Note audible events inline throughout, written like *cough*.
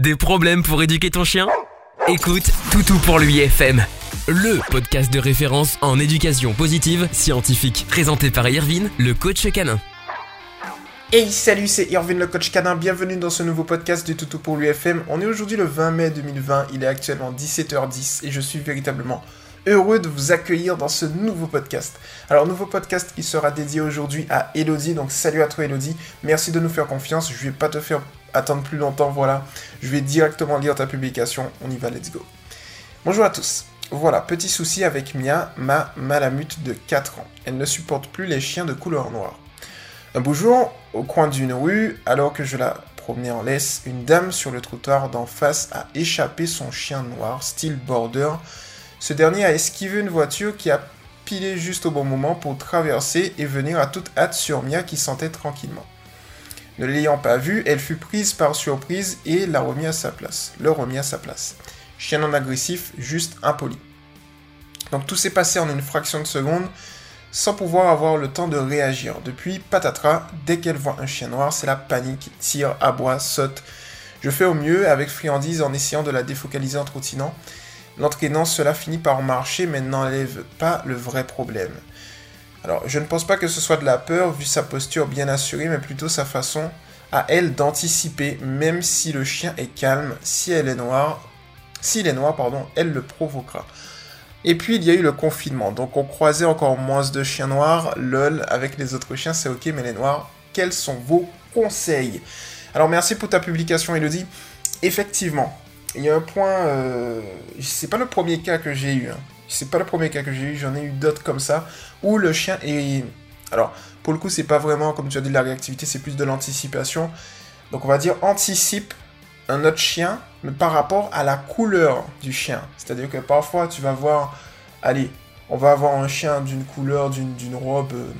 Des problèmes pour éduquer ton chien? Écoute Toutou pour lui FM, le podcast de référence en éducation positive scientifique, présenté par Irvine, le coach canin. Hey salut, c'est Irvine le coach canin, bienvenue dans ce nouveau podcast du Toutou pour l'UFM. On est aujourd'hui le 20 mai 2020, il est actuellement 17h10 et je suis véritablement heureux de vous accueillir dans ce nouveau podcast. Alors, nouveau podcast qui sera dédié aujourd'hui à Elodie. Donc, salut à toi Elodie. Merci de nous faire confiance. Je vais pas te faire attendre plus longtemps. Voilà. Je vais directement lire ta publication. On y va, let's go. Bonjour à tous. Voilà, petit souci avec Mia, ma malamute de 4 ans. Elle ne supporte plus les chiens de couleur noire. Un beau jour, au coin d'une rue, alors que je la promenais en laisse, une dame sur le trottoir d'en face a échappé son chien noir, style border, ce dernier a esquivé une voiture qui a pilé juste au bon moment pour traverser et venir à toute hâte sur Mia qui sentait tranquillement. Ne l'ayant pas vu, elle fut prise par surprise et l'a remis à sa place. Le remis à sa place. Chien non agressif, juste impoli. Donc tout s'est passé en une fraction de seconde sans pouvoir avoir le temps de réagir. Depuis, patatras, dès qu'elle voit un chien noir, c'est la panique, tire, aboie, saute. Je fais au mieux avec friandise en essayant de la défocaliser en trottinant L'entraînant, cela finit par marcher, mais n'enlève pas le vrai problème. Alors, je ne pense pas que ce soit de la peur, vu sa posture bien assurée, mais plutôt sa façon à elle d'anticiper, même si le chien est calme, si elle est noire, s'il est noir, pardon, elle le provoquera. Et puis il y a eu le confinement, donc on croisait encore moins de chiens noirs, lol, avec les autres chiens c'est ok, mais les noirs, quels sont vos conseils? Alors merci pour ta publication Elodie. Effectivement, il y a un point, euh, c'est pas le premier cas que j'ai eu. Hein. C'est pas le premier cas que j'ai eu, j'en ai eu d'autres comme ça, où le chien est... Alors, pour le coup, c'est pas vraiment, comme tu as dit, de la réactivité, c'est plus de l'anticipation. Donc, on va dire anticipe un autre chien, mais par rapport à la couleur du chien. C'est-à-dire que parfois, tu vas voir, allez, on va avoir un chien d'une couleur, d'une robe euh,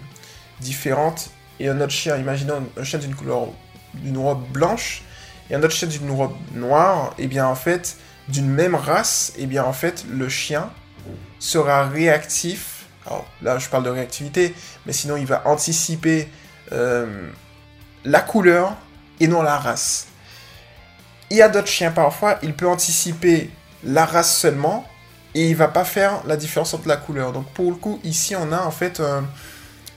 différente, et un autre chien, imaginons un chien d'une couleur, d'une robe blanche, et un autre chien d'une robe noire, et eh bien en fait, d'une même race, et eh bien en fait, le chien sera réactif. Alors là, je parle de réactivité, mais sinon, il va anticiper euh, la couleur et non la race. Il y a d'autres chiens parfois, il peut anticiper la race seulement et il va pas faire la différence entre la couleur. Donc pour le coup, ici on a en fait, euh,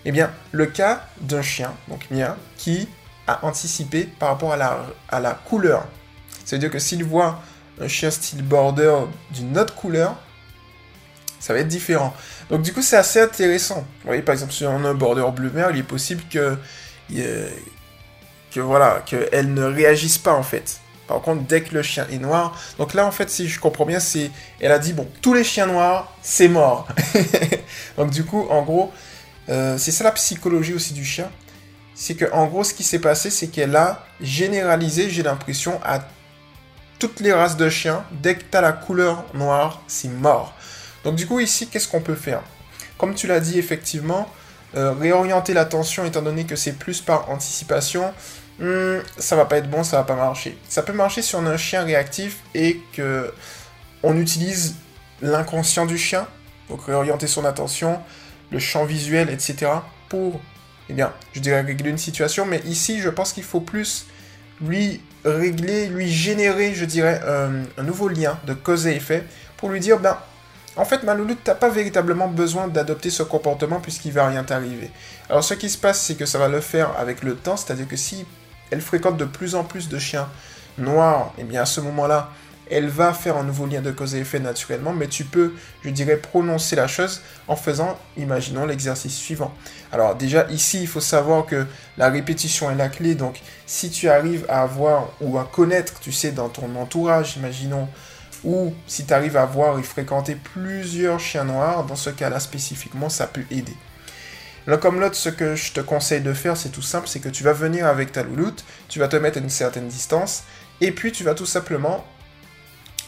eh bien, le cas d'un chien, donc Mia, qui à anticiper par rapport à la, à la couleur. C'est-à-dire que s'il voit un chien style border d'une autre couleur, ça va être différent. Donc du coup, c'est assez intéressant. Vous voyez, par exemple, si on a un border bleu mer, il est possible que, que voilà, qu'elle ne réagisse pas en fait. Par contre, dès que le chien est noir, donc là en fait, si je comprends bien, c'est, elle a dit bon, tous les chiens noirs, c'est mort. *laughs* donc du coup, en gros, euh, c'est ça la psychologie aussi du chien c'est que en gros ce qui s'est passé c'est qu'elle a généralisé j'ai l'impression à toutes les races de chiens. Dès que tu as la couleur noire c'est mort. Donc du coup ici qu'est-ce qu'on peut faire? Comme tu l'as dit effectivement euh, réorienter l'attention étant donné que c'est plus par anticipation hmm, ça va pas être bon ça va pas marcher. Ça peut marcher si on a un chien réactif et que on utilise l'inconscient du chien donc réorienter son attention le champ visuel etc pour eh bien, je dirais régler une situation, mais ici, je pense qu'il faut plus lui régler, lui générer, je dirais, euh, un, nouveau lien de cause et effet pour lui dire, ben, en fait, Maloulou, t'as pas véritablement besoin d'adopter ce comportement puisqu'il va rien t'arriver. Alors, ce qui se passe, c'est que ça va le faire avec le temps, c'est-à-dire que si elle fréquente de plus en plus de chiens noirs, eh bien, à ce moment-là, elle va faire un nouveau lien de cause et effet naturellement, mais tu peux, je dirais, prononcer la chose en faisant, imaginons, l'exercice suivant. Alors déjà, ici, il faut savoir que la répétition est la clé, donc si tu arrives à avoir ou à connaître, tu sais, dans ton entourage, imaginons, ou si tu arrives à voir et fréquenter plusieurs chiens noirs, dans ce cas-là spécifiquement, ça peut aider. L'un comme l'autre, ce que je te conseille de faire, c'est tout simple, c'est que tu vas venir avec ta louloute, tu vas te mettre à une certaine distance, et puis tu vas tout simplement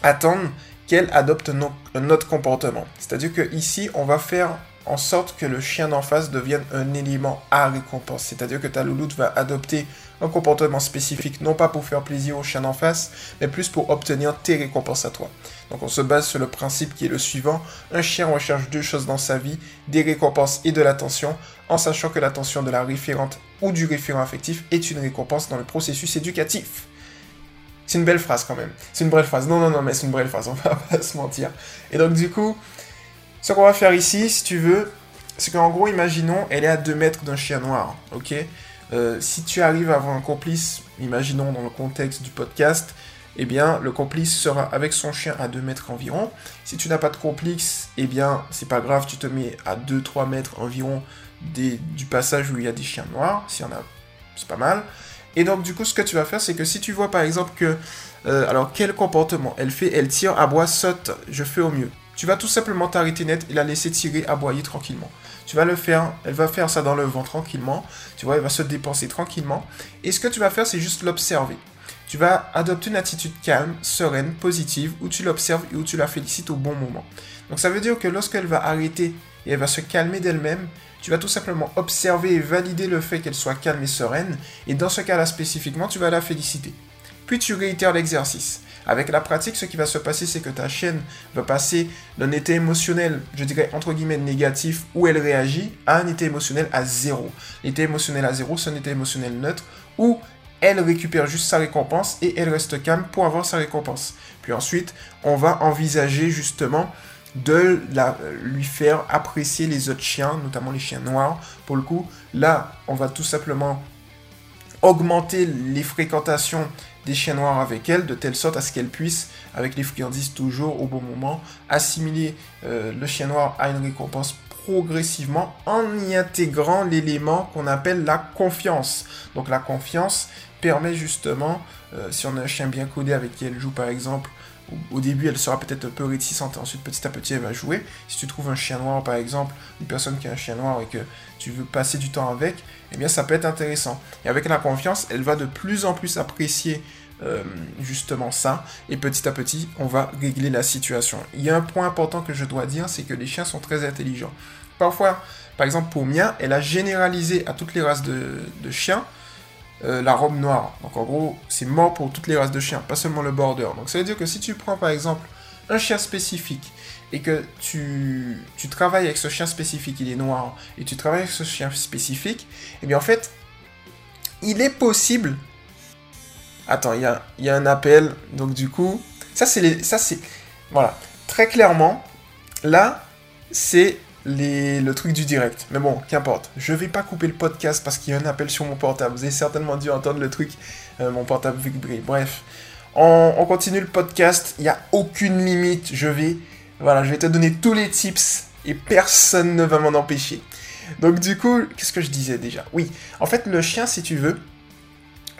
attendre qu'elle adopte un autre comportement. C'est-à-dire que ici, on va faire en sorte que le chien d'en face devienne un élément à récompense. C'est-à-dire que ta louloute va adopter un comportement spécifique, non pas pour faire plaisir au chien d'en face, mais plus pour obtenir tes récompenses à toi. Donc on se base sur le principe qui est le suivant. Un chien recherche deux choses dans sa vie, des récompenses et de l'attention, en sachant que l'attention de la référente ou du référent affectif est une récompense dans le processus éducatif. C'est une belle phrase quand même. C'est une belle phrase. Non, non, non, mais c'est une belle phrase, *laughs* on va pas se mentir. Et donc du coup, ce qu'on va faire ici, si tu veux, c'est qu'en gros, imaginons, elle est à 2 mètres d'un chien noir, ok? Euh, Si tu arrives à avoir un complice, imaginons dans le contexte du podcast, eh bien, le complice sera avec son chien à 2 mètres environ. Si tu n'as pas de complice, eh bien, c'est pas grave, tu te mets à 2-3 mètres environ du passage où il y a des chiens noirs, s'il y en a, c'est pas mal. Et donc, du coup, ce que tu vas faire, c'est que si tu vois par exemple que. Euh, alors, quel comportement Elle fait, elle tire, aboie, saute, je fais au mieux. Tu vas tout simplement t'arrêter net et la laisser tirer, aboyer tranquillement. Tu vas le faire, elle va faire ça dans le vent tranquillement. Tu vois, elle va se dépenser tranquillement. Et ce que tu vas faire, c'est juste l'observer. Tu vas adopter une attitude calme, sereine, positive, où tu l'observes et où tu la félicites au bon moment. Donc ça veut dire que lorsqu'elle va arrêter et elle va se calmer d'elle-même, tu vas tout simplement observer et valider le fait qu'elle soit calme et sereine, et dans ce cas-là spécifiquement, tu vas la féliciter. Puis tu réitères l'exercice. Avec la pratique, ce qui va se passer, c'est que ta chienne va passer d'un état émotionnel, je dirais entre guillemets négatif, où elle réagit, à un état émotionnel à zéro. L'état émotionnel à zéro, c'est un état émotionnel neutre, où elle récupère juste sa récompense et elle reste calme pour avoir sa récompense. Puis ensuite, on va envisager justement de la, lui faire apprécier les autres chiens, notamment les chiens noirs. Pour le coup, là, on va tout simplement augmenter les fréquentations des chiens noirs avec elle, de telle sorte à ce qu'elle puisse, avec les friandises toujours au bon moment, assimiler euh, le chien noir à une récompense progressivement en y intégrant l'élément qu'on appelle la confiance. Donc la confiance permet justement, euh, si on a un chien bien codé avec qui elle joue par exemple, au début elle sera peut-être un peu réticente, ensuite petit à petit elle va jouer. Si tu trouves un chien noir par exemple, une personne qui a un chien noir et que tu veux passer du temps avec, eh bien ça peut être intéressant. Et avec la confiance, elle va de plus en plus apprécier euh, justement ça, et petit à petit, on va régler la situation. Il y a un point important que je dois dire, c'est que les chiens sont très intelligents. Parfois, par exemple pour Mia, elle a généralisé à toutes les races de, chiens euh, la robe noire. Donc en gros, c'est mort pour toutes les races de chiens, pas seulement le border. Donc ça veut dire que si tu prends par exemple un chien spécifique et que tu, travailles avec ce chien spécifique, il est noir, et tu travailles avec ce chien spécifique, et eh bien en fait, il est possible Attends, il y a, un appel. Donc du coup, ça c'est ça c'est, voilà, très clairement, là c'est le truc du direct. Mais bon, qu'importe. Je vais pas couper le podcast parce qu'il y a un appel sur mon portable. Vous avez certainement dû entendre le truc, euh, mon portable vibrer. Bref, on, on, continue le podcast. Il n'y a aucune limite. Je vais, voilà, je vais te donner tous les tips et personne ne va m'en empêcher. Donc du coup, qu'est-ce que je disais déjà? Oui, en fait, le chien, si tu veux,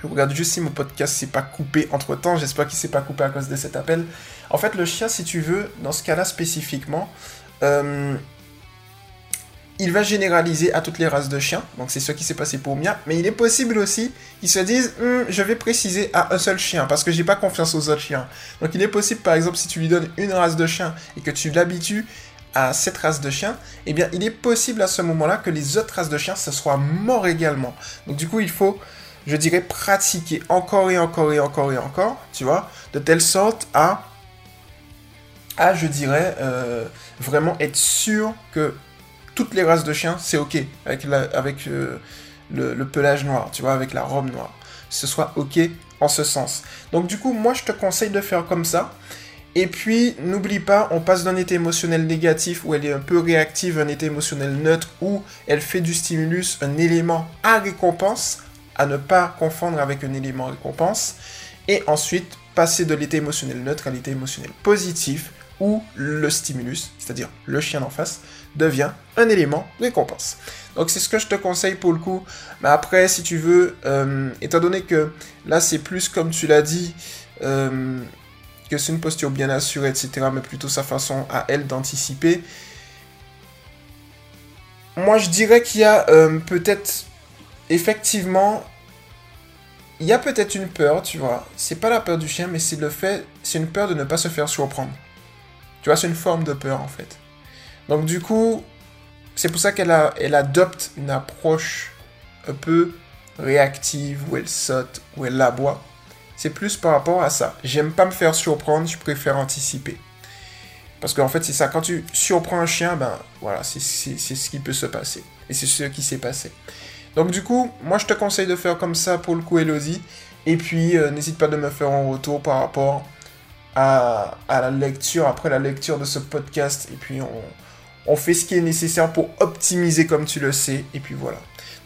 je regarde juste si mon podcast s'est pas coupé entre temps. J'espère qu'il s'est pas coupé à cause de cet appel. En fait, le chien, si tu veux, dans ce cas-là spécifiquement, euh, il va généraliser à toutes les races de chiens. Donc c'est ce qui s'est passé pour Mia. Mais il est possible aussi qu'ils se disent hum, je vais préciser à un seul chien parce que j'ai pas confiance aux autres chiens. Donc il est possible, par exemple, si tu lui donnes une race de chien et que tu l'habitues à cette race de chien, eh bien il est possible à ce moment-là que les autres races de chiens se soient morts également. Donc du coup, il faut je dirais, pratiquer encore et encore et encore et encore, tu vois, de telle sorte à, je dirais, euh, vraiment être sûr que toutes les races de chiens, c'est ok avec, euh, le, pelage noir, tu vois, avec la robe noire. Ce soit ok en ce sens. Donc du coup, moi, je te conseille de faire comme ça. Et puis, n'oublie pas, on passe d'un état émotionnel négatif où elle est un peu réactive, un état émotionnel neutre où elle fait du stimulus un élément à récompense à ne pas confondre avec un élément récompense, et ensuite passer de l'état émotionnel neutre à l'état émotionnel positif, où le stimulus, c'est-à-dire le chien en face, devient un élément récompense. Donc c'est ce que je te conseille pour le coup. Mais après, si tu veux, euh, étant donné que là c'est plus comme tu l'as dit, euh, que c'est une posture bien assurée, etc., mais plutôt sa façon à elle d'anticiper, moi je dirais qu'il y a euh, peut-être effectivement, il y a peut-être une peur, tu vois. C'est pas la peur du chien, mais c'est le fait, c'est une peur de ne pas se faire surprendre. Tu vois, c'est une forme de peur en fait. Donc du coup, c'est pour ça qu'elle elle adopte une approche un peu réactive, où elle saute, où elle aboie. C'est plus par rapport à ça. J'aime pas me faire surprendre, je préfère anticiper. Parce qu'en fait, c'est ça. Quand tu surprends un chien, ben voilà, c'est ce qui peut se passer. Et c'est ce qui s'est passé. Donc du coup, moi je te conseille de faire comme ça pour le coup Elodie. Et puis, euh, n'hésite pas de me faire un retour par rapport à, la lecture, après la lecture de ce podcast. Et puis, on, on fait ce qui est nécessaire pour optimiser comme tu le sais. Et puis voilà.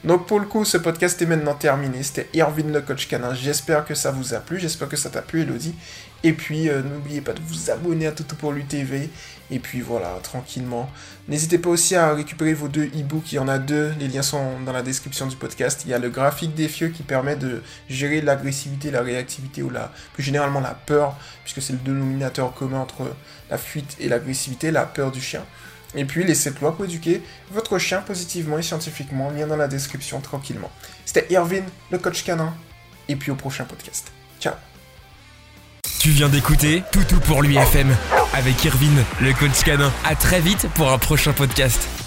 Donc pour le coup, ce podcast est maintenant terminé. C'était Irvin le coach canin. J'espère que ça vous a plu. J'espère que ça t'a plu, Elodie. Et puis euh, n'oubliez pas de vous abonner à Toto pour l'UTV. Et puis voilà, tranquillement. N'hésitez pas aussi à récupérer vos deux e-books. Il y en a deux. Les liens sont dans la description du podcast. Il y a le graphique des fieux qui permet de gérer l'agressivité, la réactivité ou la, plus généralement la peur, puisque c'est le dénominateur commun entre la fuite et l'agressivité, la peur du chien. Et puis les 7 lois pour éduquer votre chien positivement et scientifiquement, lien dans la description tranquillement. C'était Irvin, le coach canin, et puis au prochain podcast. Ciao Tu viens d'écouter Toutou pour l'UFM avec Irvin, le coach canin. À très vite pour un prochain podcast.